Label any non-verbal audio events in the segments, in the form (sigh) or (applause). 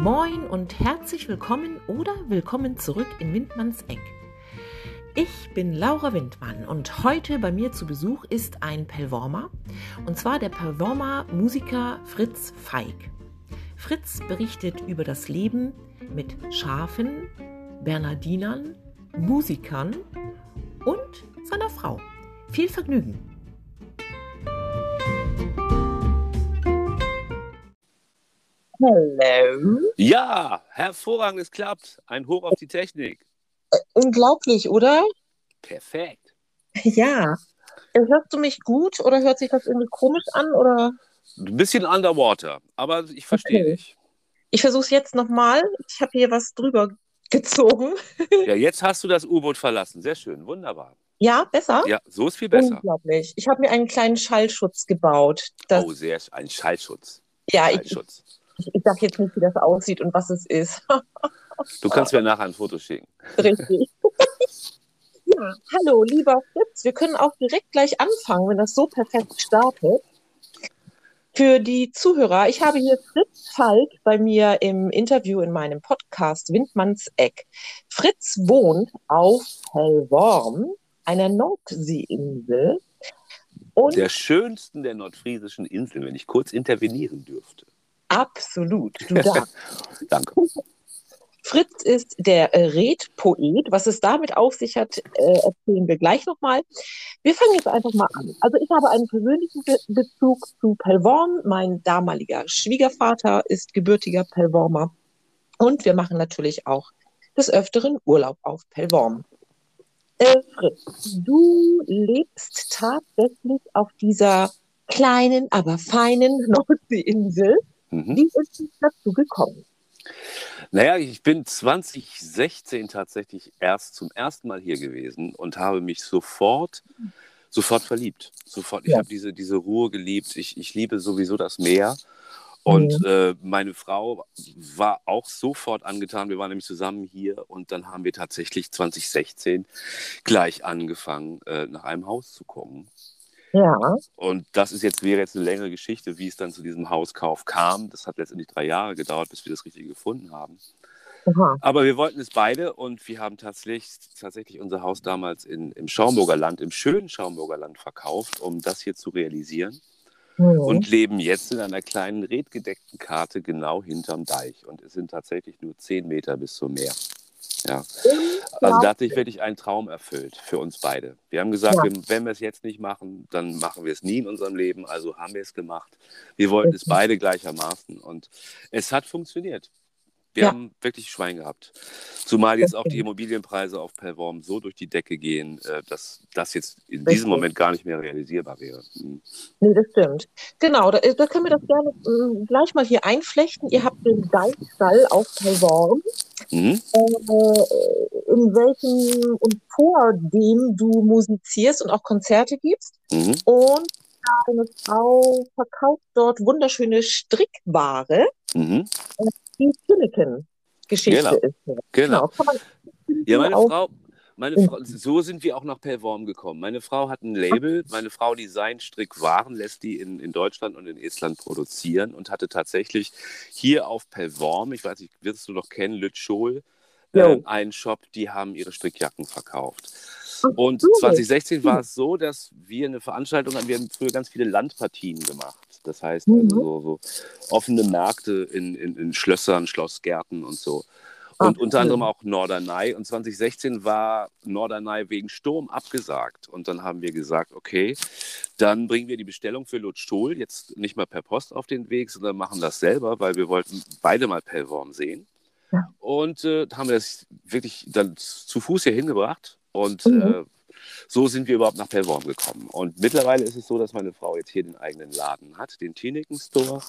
Moin und herzlich willkommen oder willkommen zurück in Windmanns Eck. Ich bin Laura Windmann und heute bei mir zu Besuch ist ein Pellwormer und zwar der Pellwormer Musiker Fritz Feig. Fritz berichtet über das Leben mit Schafen, Bernardinern, Musikern und seiner Frau. Viel Vergnügen! Hallo. Ja, hervorragend, es klappt. Ein Hoch auf die Technik. Unglaublich, oder? Perfekt. Ja. Hörst du mich gut oder hört sich das irgendwie komisch an? Oder? Ein bisschen underwater, aber ich verstehe Okay. dich. Ich versuche es jetzt nochmal. Ich habe hier was drüber gezogen. (laughs) Ja, jetzt hast du das U-Boot verlassen. Sehr schön, wunderbar. Ja, besser? Ja, so ist viel besser. Unglaublich. Ich habe mir einen kleinen Schallschutz gebaut. Oh, sehr sch- ein Schallschutz. ja, Schallschutz. ich, ich sage jetzt nicht, wie das aussieht und was es ist. (laughs) Du kannst mir nachher ein Foto schicken. Richtig. (laughs) ja, hallo, lieber Fritz. Wir können auch direkt gleich anfangen, wenn das so perfekt startet. Für die Zuhörer, ich habe hier Fritz Falk bei mir im Interview in meinem Podcast Windmanns Eck. Fritz wohnt auf Hellworm, einer Nordseeinsel. Und Der schönsten der nordfriesischen Inseln, wenn ich kurz intervenieren dürfte. Absolut, du (laughs) darfst. Danke. Fritz ist der Redpoet. Was es damit auf sich hat, äh, erzählen wir gleich nochmal. Wir fangen jetzt einfach mal an. Also ich habe einen persönlichen Be Bezug zu Pellworm. Mein damaliger Schwiegervater ist gebürtiger Pellwormer. Und wir machen natürlich auch des Öfteren Urlaub auf Pellworm. Äh, Fritz, du lebst tatsächlich auf dieser kleinen, aber feinen (laughs) Nordseeinsel. Mhm. Wie ist es dazu gekommen? Naja, ich bin 2016 tatsächlich erst zum ersten Mal hier gewesen und habe mich sofort, sofort verliebt. Sofort. Ich Ja. habe diese, diese Ruhe geliebt. Ich, ich liebe sowieso das Meer. Und äh, meine Frau war auch sofort angetan. Wir waren nämlich zusammen hier und dann haben wir tatsächlich 2016 gleich angefangen, äh, nach einem Haus zu gucken. Ja. Und das ist jetzt, wäre jetzt eine längere Geschichte, wie es dann zu diesem Hauskauf kam. Das hat letztendlich drei Jahre gedauert, bis wir das Richtige gefunden haben. Aha. Aber wir wollten es beide und wir haben tatsächlich, tatsächlich unser Haus damals in, im Schaumburger Land, im schönen Schaumburger Land verkauft, um das hier zu realisieren. Mhm. Und leben jetzt in einer kleinen redgedeckten Karte genau hinterm Deich. Und es sind tatsächlich nur zehn Meter bis zum Meer. Ja. Also da hat sich wirklich ein Traum erfüllt für uns beide. Wir haben gesagt, Ja. wenn, wenn wir es jetzt nicht machen, dann machen wir es nie in unserem Leben. Also haben wir es gemacht. Wir wollten es beide gleichermaßen. Und es hat funktioniert. Wir Ja. haben wirklich Schwein gehabt. Zumal jetzt auch die. Immobilienpreise auf Pellworm so durch die Decke gehen, äh, dass das jetzt in Richtig. diesem Moment gar nicht mehr realisierbar wäre. Mhm. Nee, das stimmt. Genau, da, da können wir das gerne ähm, gleich mal hier einflechten. Ihr habt den Deichstall auf Pellworm, Mhm. äh, in welchem und vor dem du musizierst und auch Konzerte gibst. Mhm. Und deine Frau verkauft dort wunderschöne Strickware, Mhm. die Silicon-Geschichte Genau. ist. Genau. Man Ja, meine Frau, meine Frau, so sind wir auch nach Pellworm gekommen. Meine Frau hat ein Label, meine Frau designt Strickwaren, lässt die in, in Deutschland und in Estland produzieren und hatte tatsächlich hier auf Pellworm, ich weiß nicht, wirst du noch kennen, Lütschol, äh, einen Shop, die haben ihre Strickjacken verkauft. Und so. 2016 war es so, dass wir eine Veranstaltung hatten, wir haben früher ganz viele Landpartien gemacht. Das heißt, Mhm. also so, so offene Märkte in, in, in Schlössern, Schlossgärten und so. Und Ach, unter anderem auch Norderney. Und 2016 war Norderney wegen Sturm abgesagt. Und dann haben wir gesagt, okay, dann bringen wir die Bestellung für Lutz Stohl jetzt nicht mal per Post auf den Weg, sondern machen das selber, weil wir wollten beide mal Pellworm sehen. Ja. Und äh, haben wir das wirklich dann zu Fuß hier hingebracht. Und Mhm. äh, so sind wir überhaupt nach Pellworm gekommen. Und mittlerweile ist es so, dass meine Frau jetzt hier den eigenen Laden hat, den Tineken Store.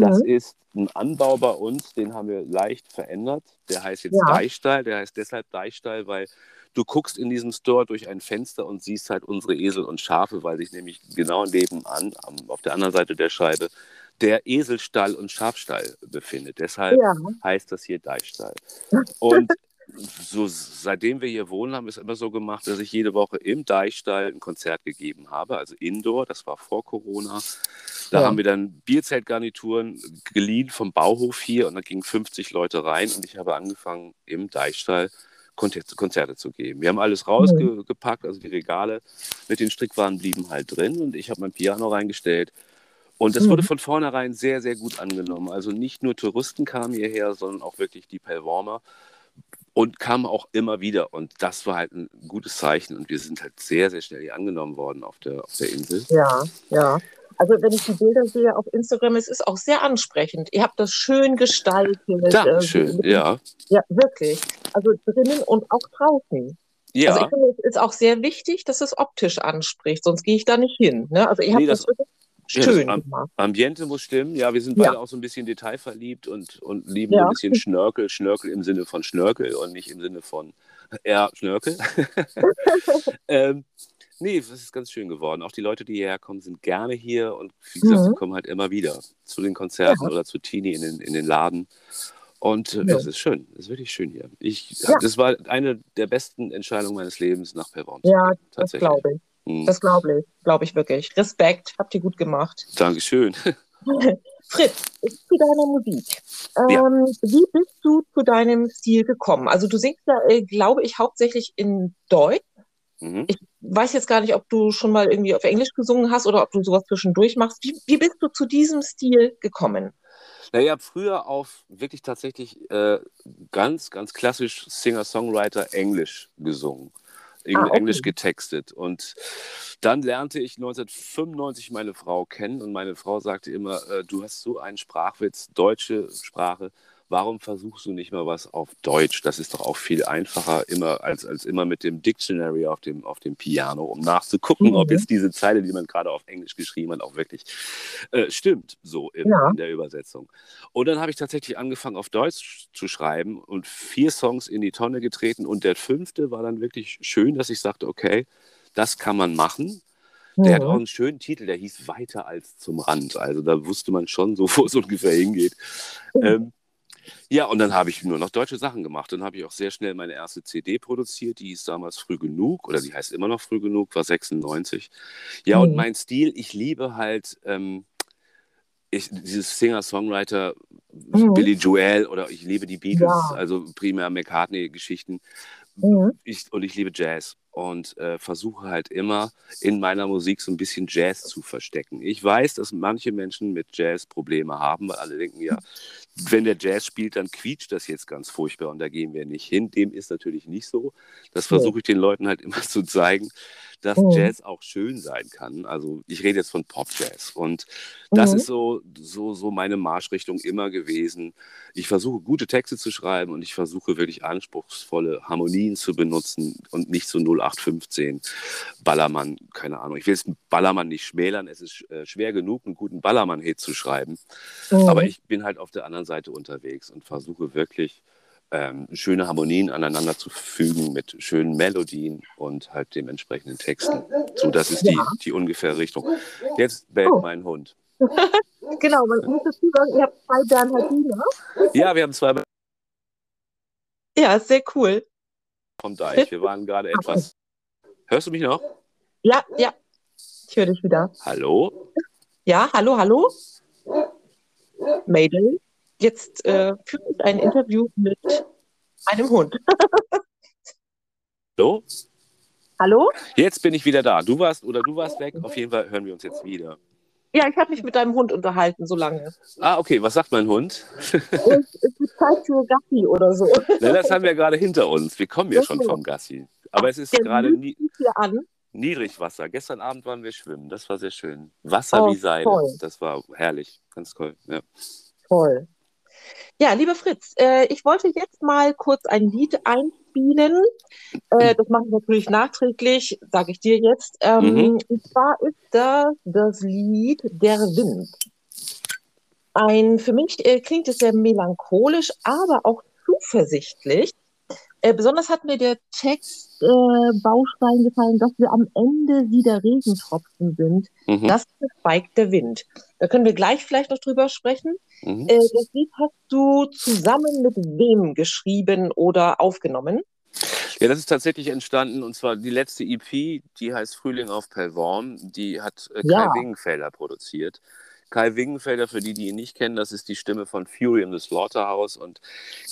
Das Mhm. ist ein Anbau bei uns, den haben wir leicht verändert. Der heißt jetzt Ja. Deichstall. Der heißt deshalb Deichstall, weil du guckst in diesem Store durch ein Fenster und siehst halt unsere Esel und Schafe, weil sich nämlich genau nebenan, am, auf der anderen Seite der Scheibe, der Eselstall und Schafstall befindet. Deshalb Ja. heißt das hier Deichstall. Und so seitdem wir hier wohnen, haben wir es immer so gemacht, dass ich jede Woche im Deichstall ein Konzert gegeben habe, also Indoor, das war vor Corona. Da Ja. haben wir dann Bierzeltgarnituren geliehen vom Bauhof hier und da gingen 50 Leute rein und ich habe angefangen im Deichstall Konzerte, zu geben. Wir haben alles rausgepackt, also die Regale mit den Strickwaren blieben halt drin und ich habe mein Piano reingestellt. Und das Mhm. wurde von vornherein sehr, sehr gut angenommen. Also nicht nur Touristen kamen hierher, sondern auch wirklich die Pellwormer und kamen auch immer wieder. Und das war halt ein gutes Zeichen. Und wir sind halt sehr, sehr schnell hier angenommen worden auf der, auf der Insel. Ja, ja. Also wenn ich die Bilder sehe auf Instagram, es ist auch sehr ansprechend. Ihr habt das schön gestaltet. Dankeschön, äh, ja. Ja, wirklich. Also drinnen und auch draußen. Also Ja, ich finde, es ist auch sehr wichtig, dass es optisch anspricht, sonst gehe ich da nicht hin. Ne? Also ihr habt Nee, das, das- wirklich ja, das schön am-. Ambiente muss stimmen. Ja, wir sind Ja. beide auch so ein bisschen detailverliebt und, und lieben Ja. ein bisschen Schnörkel. Schnörkel im Sinne von Schnörkel und nicht im Sinne von ja, Schnörkel. (laughs) ähm, nee, es ist ganz schön geworden. Auch die Leute, die hierher kommen, sind gerne hier und wie gesagt, Mhm. sie kommen halt immer wieder zu den Konzerten oder zu Tini in den, in den Laden. Und äh, Ja. es ist schön, es ist wirklich schön hier. Ich, Ja. Das war eine der besten Entscheidungen meines Lebens, nach Perron Ja, zu gehen. Das Tatsächlich. glaube ich. Mhm. Das glaube ich. Glaube ich wirklich. Respekt. Habt ihr gut gemacht. (laughs) Dankeschön. Fritz, zu deiner Musik. Ja. Ähm, wie bist du zu deinem Stil gekommen? Also du singst ja, äh, glaube ich, hauptsächlich in Deutsch. Mhm. Ich weiß jetzt gar nicht, ob du schon mal irgendwie auf Englisch gesungen hast oder ob du sowas zwischendurch machst. Wie, wie bist du zu diesem Stil gekommen? Naja, früher auf wirklich tatsächlich äh, ganz, ganz klassisch Singer-Songwriter Englisch gesungen. Eng Ah, okay. Englisch getextet. Und dann lernte ich 1995 meine Frau kennen und meine Frau sagte immer, äh, du hast so einen Sprachwitz, deutsche Sprache, warum versuchst du nicht mal was auf Deutsch? Das ist doch auch viel einfacher immer als, als immer mit dem Dictionary auf dem, auf dem Piano, um nachzugucken, Mhm. ob jetzt diese Zeile, die man gerade auf Englisch geschrieben hat, auch wirklich äh, stimmt, so in, Ja. in der Übersetzung. Und dann habe ich tatsächlich angefangen, auf Deutsch zu schreiben und vier Songs in die Tonne getreten. Und der fünfte war dann wirklich schön, dass ich sagte, okay, das kann man machen. Der hat auch einen schönen Titel, der hieß Weiter als zum Rand. Also da wusste man schon so, (laughs) wo es ungefähr hingeht. Ähm, ja, und dann habe ich nur noch deutsche Sachen gemacht. Dann habe ich auch sehr schnell meine erste CD produziert, die hieß damals Früh genug oder die heißt immer noch Früh genug, war 96. Ja, und Mhm. mein Stil, ich liebe halt ähm, ich, dieses Singer-Songwriter Mhm. Billy Joel oder ich liebe die Beatles, Ja. also primär McCartney-Geschichten Mhm. ich, und ich liebe Jazz und äh, versuche halt immer in meiner Musik so ein bisschen Jazz zu verstecken. Ich weiß, dass manche Menschen mit Jazz Probleme haben, weil alle denken ja, wenn der Jazz spielt, dann quietscht das jetzt ganz furchtbar und da gehen wir nicht hin. Dem ist natürlich nicht so. Das versuche ich den Leuten halt immer (laughs) zu zeigen, dass Mhm. Jazz auch schön sein kann. Also ich rede jetzt von Pop-Jazz und das Mhm. ist so, so, so meine Marschrichtung immer gewesen. Ich versuche gute Texte zu schreiben und ich versuche wirklich anspruchsvolle Harmonien zu benutzen und nicht so 0815 Ballermann, keine Ahnung. Ich will jetzt Ballermann nicht schmälern, es ist äh, schwer genug, einen guten Ballermann-Hit zu schreiben. Mhm. Aber ich bin halt auf der anderen Seite unterwegs und versuche wirklich ähm, schöne Harmonien aneinander zu fügen mit schönen Melodien und halt dementsprechenden Texten. So, das ist die, die ungefähre Richtung. Jetzt bellt Oh. mein Hund. (laughs) Genau, man muss dazu sagen, ihr habt zwei Bernhardiner. Ja, wir haben zwei Ja, sehr cool. vom Deich. Wir waren gerade (laughs) etwas. Hörst du mich noch? Ja, ja. Ich höre dich wieder. Hallo? Ja, hallo, hallo. Mayday. Jetzt äh, führe ich ein Interview mit einem Hund. Hallo? Hallo? Jetzt bin ich wieder da. Du warst oder du warst weg. Auf jeden Fall hören wir uns jetzt wieder. Ja, ich habe mich mit deinem Hund unterhalten, so lange. Ah, okay. Was sagt mein Hund? Es ist Zeit für Gassi oder so. Na, das haben wir gerade hinter uns. Wir kommen ja schon vom Gassi. Aber es ist Der gerade nie, an. Niedrigwasser. Gestern Abend waren wir schwimmen. Das war sehr schön. Wasser Oh, wie Seide. toll. Das war herrlich. Ganz toll. Ja. Toll. Ja, lieber Fritz, äh, ich wollte jetzt mal kurz ein Lied einspielen. Äh, das mache ich natürlich nachträglich, sage ich dir jetzt. Ähm, Mhm. Und zwar ist das das Lied Der Wind. Ein, für mich äh, klingt es sehr melancholisch, aber auch zuversichtlich. Äh, besonders hat mir der Textbaustein äh, gefallen, dass wir am Ende wieder Regentropfen sind. Mhm. Das verschweigt der Wind. Da können wir gleich vielleicht noch drüber sprechen. Mhm. Äh, das Lied hast du zusammen mit wem geschrieben oder aufgenommen? Ja, das ist tatsächlich entstanden und zwar die letzte EP, die heißt Frühling auf Pellworm, die hat äh, Kai ja. Wingenfelder produziert. Kai Wingenfelder, für die, die ihn nicht kennen, das ist die Stimme von Fury in the Slaughterhouse. Und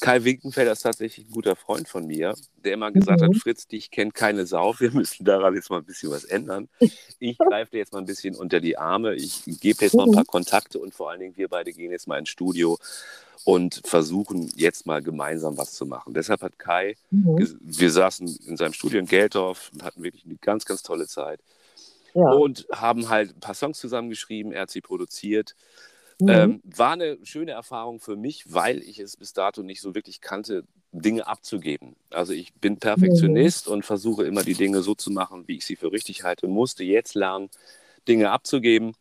Kai Wingenfelder ist tatsächlich ein guter Freund von mir, der immer gesagt mhm. hat, Fritz, dich kennt keine Sau, wir müssen daran jetzt mal ein bisschen was ändern. Ich (laughs) greife dir jetzt mal ein bisschen unter die Arme, ich gebe jetzt mal ein paar mhm. Kontakte und vor allen Dingen wir beide gehen jetzt mal ins Studio und versuchen jetzt mal gemeinsam was zu machen. Deshalb hat Kai, mhm. wir saßen in seinem Studio in Geldorf und hatten wirklich eine ganz, ganz tolle Zeit. Ja. Und haben halt ein paar Songs zusammengeschrieben, er hat sie produziert. Mhm. Ähm, war eine schöne Erfahrung für mich, weil ich es bis dato nicht so wirklich kannte, Dinge abzugeben. Also ich bin Perfektionist mhm. und versuche immer die Dinge so zu machen, wie ich sie für richtig halte. Musste jetzt lernen, Dinge abzugeben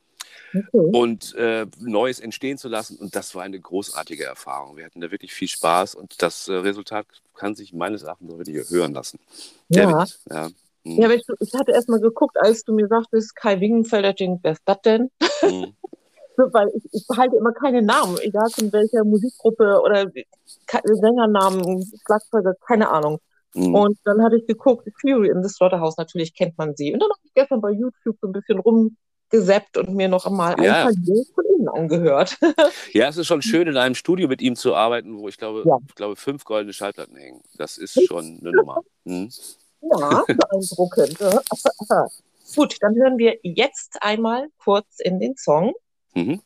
okay. und äh, Neues entstehen zu lassen. Und das war eine großartige Erfahrung. Wir hatten da wirklich viel Spaß und das äh, Resultat kann sich meines Erachtens wirklich hören lassen. Ja. ja. Ja, ich, ich hatte erst mal geguckt, als du mir sagtest, Kai Wingenfelder, wer ist das denn? (laughs) Mhm. Weil ich, ich, behalte immer keine Namen, egal von welcher Musikgruppe oder Sängernamen, Schlagzeuger, keine Ahnung. Mhm. Und dann hatte ich geguckt, Fury in the Slaughterhouse, natürlich kennt man sie. Und dann habe ich gestern bei YouTube so ein bisschen rumgesappt und mir noch einmal ja. ein paar von ihnen angehört. (laughs) ja, es ist schon schön, in einem Studio mit ihm zu arbeiten, wo ich glaube, ja. ich glaube fünf goldene Schallplatten hängen. Das ist schon eine Nummer. Mhm. Ja, (laughs) beeindruckend. Gut, dann hören wir jetzt einmal kurz in den Song. Mhm.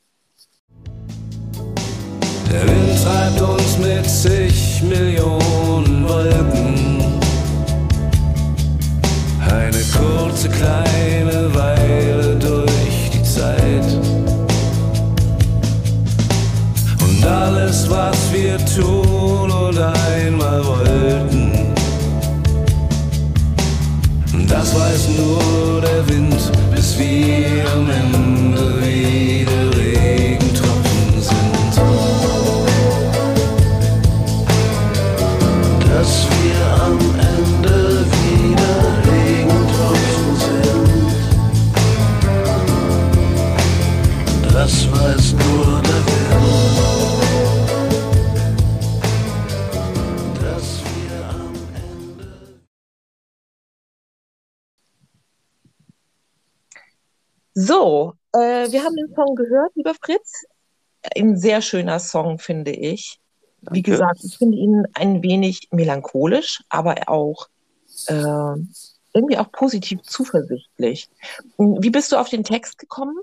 Der Wind treibt uns mit zig Millionen So, äh, wir haben den Song gehört, lieber Fritz. Ein sehr schöner Song, finde ich. Danke. Wie gesagt, ich finde ihn ein wenig melancholisch, aber auch äh, irgendwie auch positiv zuversichtlich. Wie bist du auf den Text gekommen?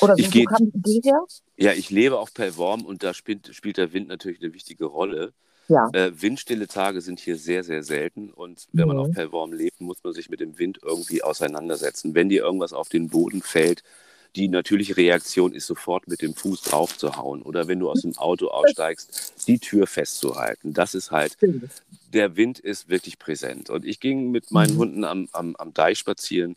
Oder wie, ich kam die Idee her? Ja, ich lebe auf Pellworm und da spielt, spielt der Wind natürlich eine wichtige Rolle. Ja. Äh, windstille Tage sind hier sehr, sehr selten. Und wenn mhm. man auf Pellworm lebt, muss man sich mit dem Wind irgendwie auseinandersetzen. Wenn dir irgendwas auf den Boden fällt, die natürliche Reaktion ist sofort mit dem Fuß drauf zu hauen oder wenn du aus dem Auto aussteigst, die Tür festzuhalten. Das ist halt, der Wind ist wirklich präsent. Und ich ging mit meinen mhm. Hunden am, am, am Deich spazieren.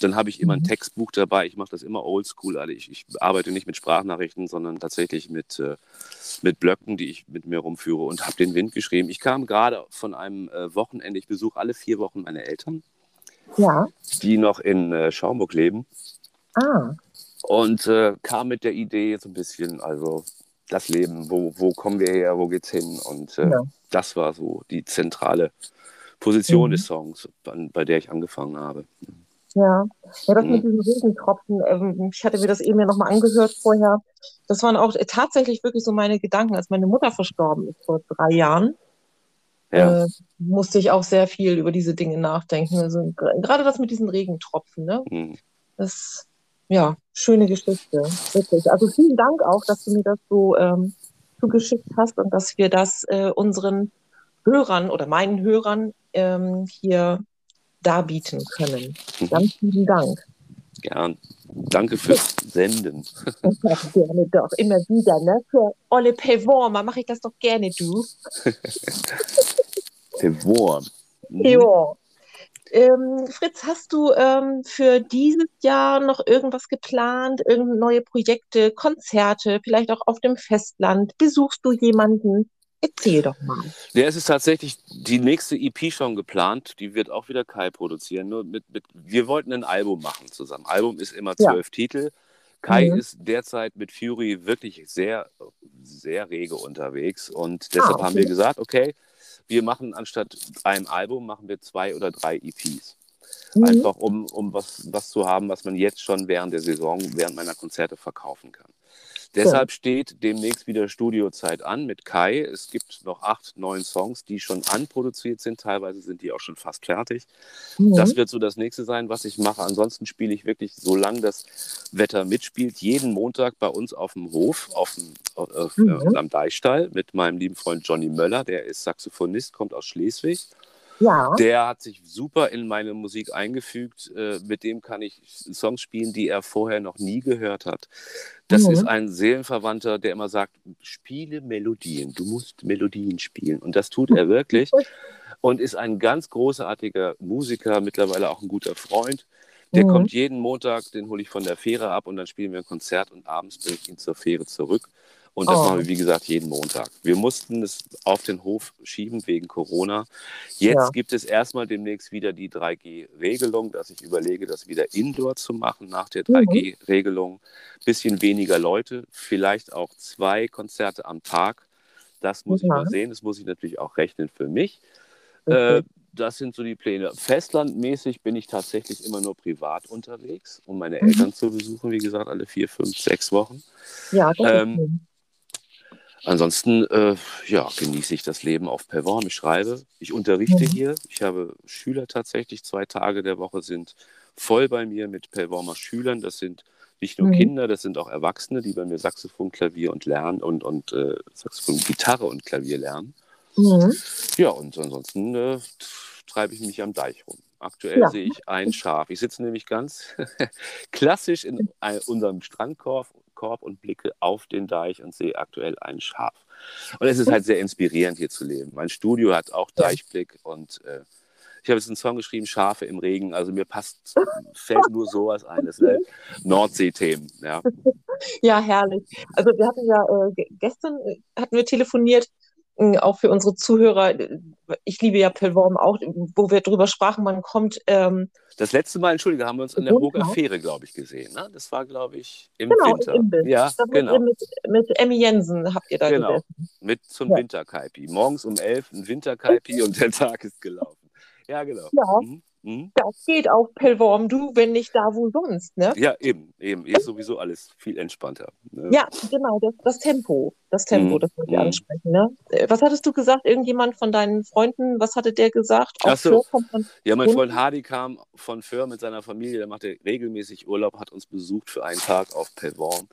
Dann habe ich immer ein mhm. Textbuch dabei. Ich mache das immer oldschool. Also ich, ich arbeite nicht mit Sprachnachrichten, sondern tatsächlich mit, äh, mit Blöcken, die ich mit mir rumführe und habe den Wind geschrieben. Ich kam gerade von einem äh, Wochenende. Ich besuche alle vier Wochen meine Eltern, ja. die noch in äh, Schaumburg leben. Ah und äh, kam mit der Idee so ein bisschen, also das Leben, wo, wo kommen wir her, wo geht's hin? Und äh, ja. Das war so die zentrale Position mhm. des Songs, bei, bei, der ich angefangen habe. Ja, ja das mhm. mit diesen Regentropfen, ähm, ich hatte mir das eben ja nochmal angehört vorher. Das waren auch äh, tatsächlich wirklich so meine Gedanken, als meine Mutter verstorben ist vor drei Jahren. Ja. Äh, musste ich auch sehr viel über diese Dinge nachdenken. Also gerade das mit diesen Regentropfen, ne? Mhm. Das ja, schöne Geschichte, wirklich. Also vielen Dank auch, dass du mir das so ähm, zugeschickt hast und dass wir das äh, unseren Hörern oder meinen Hörern ähm, hier darbieten können. Mhm. Ganz vielen Dank. Gern. Danke fürs Senden. (laughs) Ja, gerne doch, immer wieder. Ne? Für Olle Pevor, mache ich das doch gerne, du. (laughs) Pevor. Mhm. Ähm, Fritz, hast du ähm, für dieses Jahr noch irgendwas geplant? Irgendeine neue Projekte, Konzerte, vielleicht auch auf dem Festland? Besuchst du jemanden? Erzähl doch mal. Ja, es ist tatsächlich die nächste EP schon geplant. Die wird auch wieder Kai produzieren. Nur mit, mit, wir wollten ein Album machen zusammen. Album ist immer zwölf ja. Titel. Kai mhm. ist derzeit mit Fury wirklich sehr, sehr rege unterwegs. Und deshalb ah, okay. haben wir gesagt, okay, wir machen anstatt einem Album, machen wir zwei oder drei EPs. Mhm. Einfach um, um was, was zu haben, was man jetzt schon während der Saison, während meiner Konzerte verkaufen kann. Deshalb ja. steht demnächst wieder Studiozeit an mit Kai. Es gibt noch acht, neun Songs, die schon anproduziert sind. Teilweise sind die auch schon fast fertig. Mhm. Das wird so das nächste sein, was ich mache. Ansonsten spiele ich wirklich, solange das Wetter mitspielt, jeden Montag bei uns auf dem Hof, auf dem, auf, mhm. äh, am Deichstall mit meinem lieben Freund Johnny Möller. Der ist Saxophonist, kommt aus Schleswig. Ja. Der hat sich super in meine Musik eingefügt. Äh, mit dem kann ich Songs spielen, die er vorher noch nie gehört hat. Das mhm. ist ein Seelenverwandter, der immer sagt, spiele Melodien, du musst Melodien spielen. Und das tut er wirklich (laughs) und ist ein ganz großartiger Musiker, mittlerweile auch ein guter Freund. Der mhm. kommt jeden Montag, den hole ich von der Fähre ab und dann spielen wir ein Konzert und abends bringe ich ihn zur Fähre zurück. Und das oh. machen wir, wie gesagt, jeden Montag. Wir mussten es auf den Hof schieben wegen Corona. Jetzt ja. gibt es erstmal demnächst wieder die 3G-Regelung, dass ich überlege, das wieder indoor zu machen nach der 3G-Regelung. Bisschen weniger Leute, vielleicht auch zwei Konzerte am Tag. Das muss ja. ich mal sehen. Das muss ich natürlich auch rechnen für mich. Okay. Äh, das sind so die Pläne. Festlandmäßig bin ich tatsächlich immer nur privat unterwegs, um meine mhm. Eltern zu besuchen, wie gesagt, alle vier, fünf, sechs Wochen. Ja, das ähm, Ansonsten äh, ja, genieße ich das Leben auf Perform. Ich schreibe, ich unterrichte mhm. hier. Ich habe Schüler tatsächlich. Zwei Tage der Woche sind voll bei mir mit Performer Schülern. Das sind nicht nur mhm. Kinder, das sind auch Erwachsene, die bei mir Saxophon, Klavier und lernen und, und äh, Saxophon, Gitarre und Klavier lernen. Mhm. Ja, und ansonsten äh, treibe ich mich am Deich rum. Aktuell ja. sehe ich ein Schaf. Ich sitze nämlich ganz (laughs) klassisch in unserem Strandkorb Korb und blicke auf den Deich und sehe aktuell ein Schaf. Und es ist halt sehr inspirierend, hier zu leben. Mein Studio hat auch Deichblick und äh, ich habe jetzt einen Song geschrieben, Schafe im Regen. Also mir passt, fällt nur sowas ein. Das sind Nordsee-Themen. Ja. (laughs) ja, herrlich. Also wir hatten ja äh, gestern hatten wir telefoniert auch für unsere Zuhörer, ich liebe ja Pellworm auch, wo wir drüber sprachen, man kommt. Ähm, das letzte Mal, Entschuldige, haben wir uns an der Burger Fähre, glaube ich, gesehen. Ne? Das war, glaube ich, im genau, Winter. Im ja, genau. Mit, mit Emmy Jensen habt ihr da genau. gesessen. Mit zum ja. Winterkaipi. Morgens um elf ein Winterkaipi (laughs) und der Tag ist gelaufen. Ja, genau. Ja. Mhm. Mhm. Das geht auch Pellworm, du, wenn nicht da, wo sonst, ne? Ja, eben, eben. Ist sowieso alles viel entspannter. Ne? Ja, genau, das, das, Tempo. Das Tempo, mhm. das wollte ich mhm. ansprechen, ne? Äh, was hattest du gesagt? Irgendjemand von deinen Freunden, was hatte der gesagt? Ach so. Ja, mein Freund Hardy kam von Föhr mit seiner Familie, der machte regelmäßig Urlaub, hat uns besucht für einen Tag auf Pellworm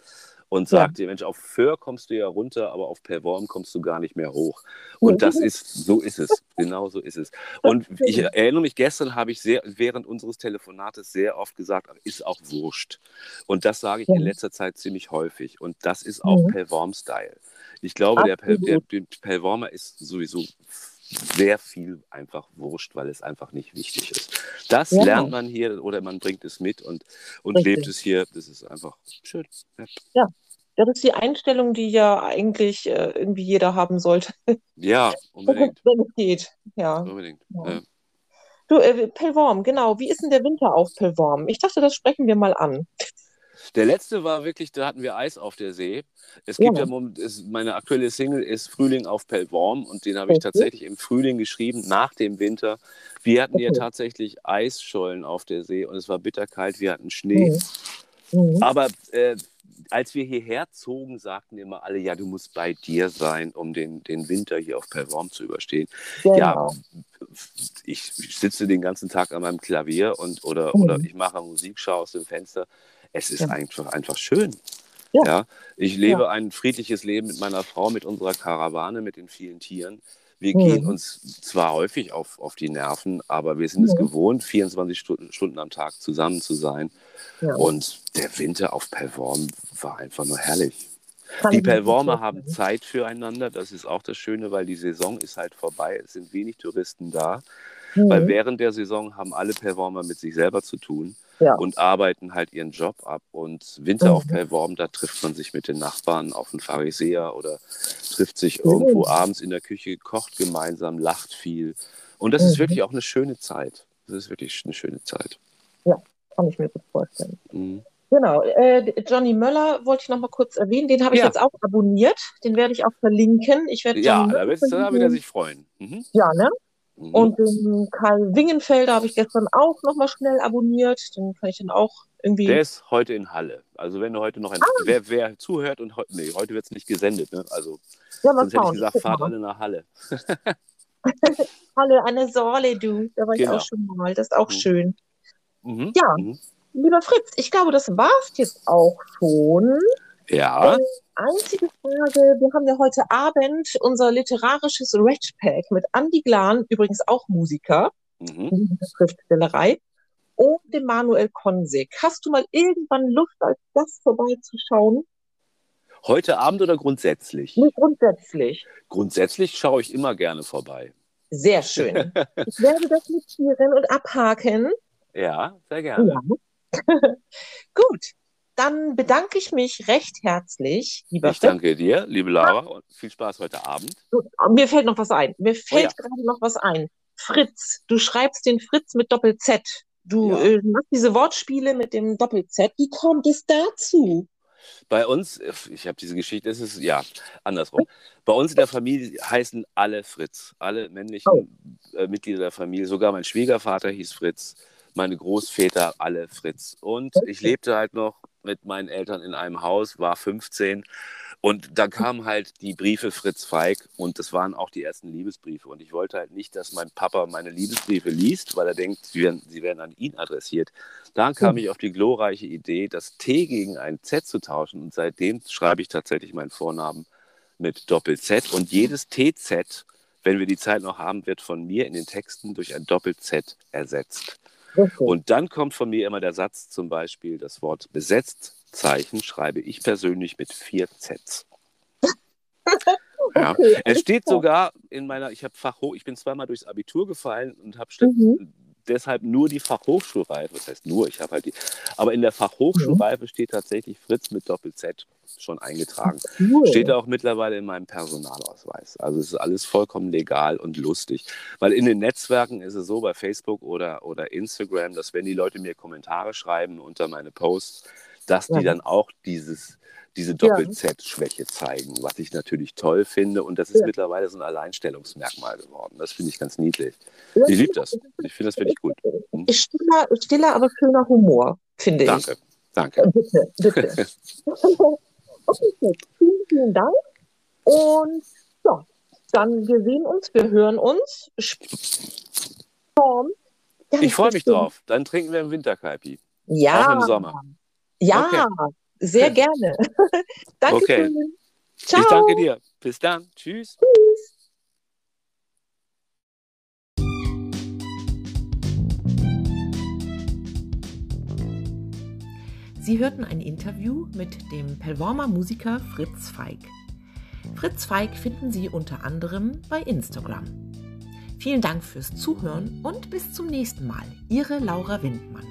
und sagt ja. dir, Mensch, auf Föhr kommst du ja runter, aber auf Perworm kommst du gar nicht mehr hoch. Und das ist, so ist es. Genau so ist es. Und ich erinnere mich, gestern habe ich sehr, während unseres Telefonates sehr oft gesagt, ist auch wurscht. Und das sage ich ja. in letzter Zeit ziemlich häufig. Und das ist auch mhm. Perworm-Style. Ich glaube, der, der, der Perwormer ist sowieso sehr viel einfach wurscht, weil es einfach nicht wichtig ist. Das ja. lernt man hier oder man bringt es mit und, und lebt es hier. Das ist einfach schön. Ja. ja. Das ist die Einstellung, die ja eigentlich äh, irgendwie jeder haben sollte. Ja, (laughs) unbedingt. Wenn es geht. Ja. Unbedingt. Ja. Du, äh, Pellworm, genau. Wie ist denn der Winter auf Pellworm? Ich dachte, das sprechen wir mal an. Der letzte war wirklich, da hatten wir Eis auf der See. Es gibt ja, ja ist, meine aktuelle Single ist Frühling auf Pellworm und den habe ich tatsächlich im Frühling geschrieben, nach dem Winter. Wir hatten okay. ja tatsächlich Eisschollen auf der See und es war bitterkalt, wir hatten Schnee. Mhm. Mhm. Aber äh, als wir hierher zogen, sagten immer alle, ja, du musst bei dir sein, um den, den Winter hier auf Pellworm zu überstehen. Genau. Ja, ich sitze den ganzen Tag an meinem Klavier und oder, mhm. oder ich mache Musikschau aus dem Fenster es ist ja. einfach, einfach schön. Ja. ja. Ich lebe ja. ein friedliches Leben mit meiner Frau, mit unserer Karawane, mit den vielen Tieren. Wir mhm. gehen uns zwar häufig auf, auf die Nerven, aber wir sind mhm. es gewohnt, 24 Stunden, Stunden am Tag zusammen zu sein. Ja. Und der Winter auf Pelvorm war einfach nur herrlich. Kann die Pelvormer haben Zeit füreinander, das ist auch das Schöne, weil die Saison ist halt vorbei, es sind wenig Touristen da. Mhm. Weil während der Saison haben alle Pelvormer mit sich selber zu tun. Ja. und arbeiten halt ihren Job ab. Und Winter auf Mhm. Pellworm, da trifft man sich mit den Nachbarn auf einen Pharisäer oder trifft sich irgendwo abends in der Küche, kocht gemeinsam, lacht viel. Und das ist Mhm. wirklich auch eine schöne Zeit. Das ist wirklich eine schöne Zeit. Kann ich mir gut vorstellen. Mhm. Genau, äh, Johnny Möller wollte ich noch mal kurz erwähnen. Den habe ich Ja. jetzt auch abonniert. Den werde ich auch verlinken. Ich werde Ja, da da wird er sich freuen. Mhm. Ja, ne? Mhm. Und den Kai Wingenfelder habe ich gestern auch noch mal schnell abonniert. Den kann ich dann auch irgendwie. Der ist heute in Halle. Also wenn du heute noch ein, Ah. wer, wer zuhört und heute, nee, heute wird es nicht gesendet, ne? Also ja, sonst hätte ich schauen. gesagt, Guck fahrt mal. alle nach Halle. (laughs) Hallo, eine Sorle, du. Da war ich Genau. auch schon mal. Das ist auch Mhm. schön. Mhm. Ja. Mhm. Lieber Fritz, ich glaube, das war's jetzt auch schon. Ja, Einzige Frage, wir haben ja heute Abend unser literarisches Red Pack mit Andy Glan, übrigens auch Musiker, mhm. Schriftstellerei, und dem Manuel Konsig. Hast du mal irgendwann Lust, als Gast vorbeizuschauen? heute Abend oder grundsätzlich? Nee, grundsätzlich. Grundsätzlich schaue ich immer gerne vorbei. Sehr schön. (laughs) Ich werde das notieren und abhaken. Ja, sehr gerne. Ja. (laughs) Gut, dann bedanke ich mich recht herzlich, lieber Ich Fritz. danke dir, liebe Laura, und viel Spaß heute Abend. Mir fällt noch was ein. Mir fällt ja. gerade noch was ein. Fritz, du schreibst den Fritz mit Doppel-Z. Du Ja. äh, machst diese Wortspiele mit dem Doppel-Z. Wie kommt es dazu? Bei uns, ich habe diese Geschichte, es ist ja andersrum. Bei uns in der Familie heißen alle Fritz, alle männlichen äh, Mitglieder der Familie, sogar mein Schwiegervater hieß Fritz, meine Großväter alle Fritz. Und ich lebte halt noch mit meinen Eltern in einem Haus, war 15 und da kamen halt die Briefe Fritz Feig und das waren auch die ersten Liebesbriefe und ich wollte halt nicht, dass mein Papa meine Liebesbriefe liest, weil er denkt, sie werden, sie werden an ihn adressiert. Dann kam ich auf die glorreiche Idee, das T gegen ein Z zu tauschen und seitdem schreibe ich tatsächlich meinen Vornamen mit Doppel-Z und jedes TZ, wenn wir die Zeit noch haben, wird von mir in den Texten durch ein Doppel-Z ersetzt. Und dann kommt von mir immer der Satz, zum Beispiel das Wort Besetzt-Zeichen schreibe ich persönlich mit vier Zs. (laughs) Ja. Okay, Es steht klar. sogar in meiner, ich habe Fachhoch, ich bin zweimal durchs Abitur gefallen und habe Mhm. Deshalb nur die Fachhochschulreife. Das heißt nur, ich habe halt die. Aber in der Fachhochschulreife steht tatsächlich Fritz mit Doppel-Z schon eingetragen. Cool. Steht auch mittlerweile in meinem Personalausweis. Also es ist alles vollkommen legal und lustig. Weil in den Netzwerken ist es so, bei Facebook oder, oder Instagram, dass wenn die Leute mir Kommentare schreiben unter meine Posts, dass die Ja. dann auch dieses, diese Doppel-Z-Schwäche zeigen, was ich natürlich toll finde. Und das ist Ja. mittlerweile so ein Alleinstellungsmerkmal geworden. Das finde ich ganz niedlich. Ja, Ich liebe das. Ich finde das wirklich gut. Hm. Stiller, stiller, aber schöner Humor, finde Danke. ich. Danke. Äh, Bitte, bitte. (laughs) okay, vielen, vielen Dank. Und ja, dann wir sehen uns, wir hören uns. Ganz Ich freue mich drauf. Dann trinken wir im Winterkaipi. Ja. Auch im Sommer. Ja, Okay. Sehr gerne. (laughs) Danke Okay. schön. Ciao. Ich danke dir. Bis dann. Tschüss. Sie hörten ein Interview mit dem Pellwormer Musiker Fritz Feig. Fritz Feig finden Sie unter anderem bei Instagram. Vielen Dank fürs Zuhören und bis zum nächsten Mal. Ihre Laura Windmann.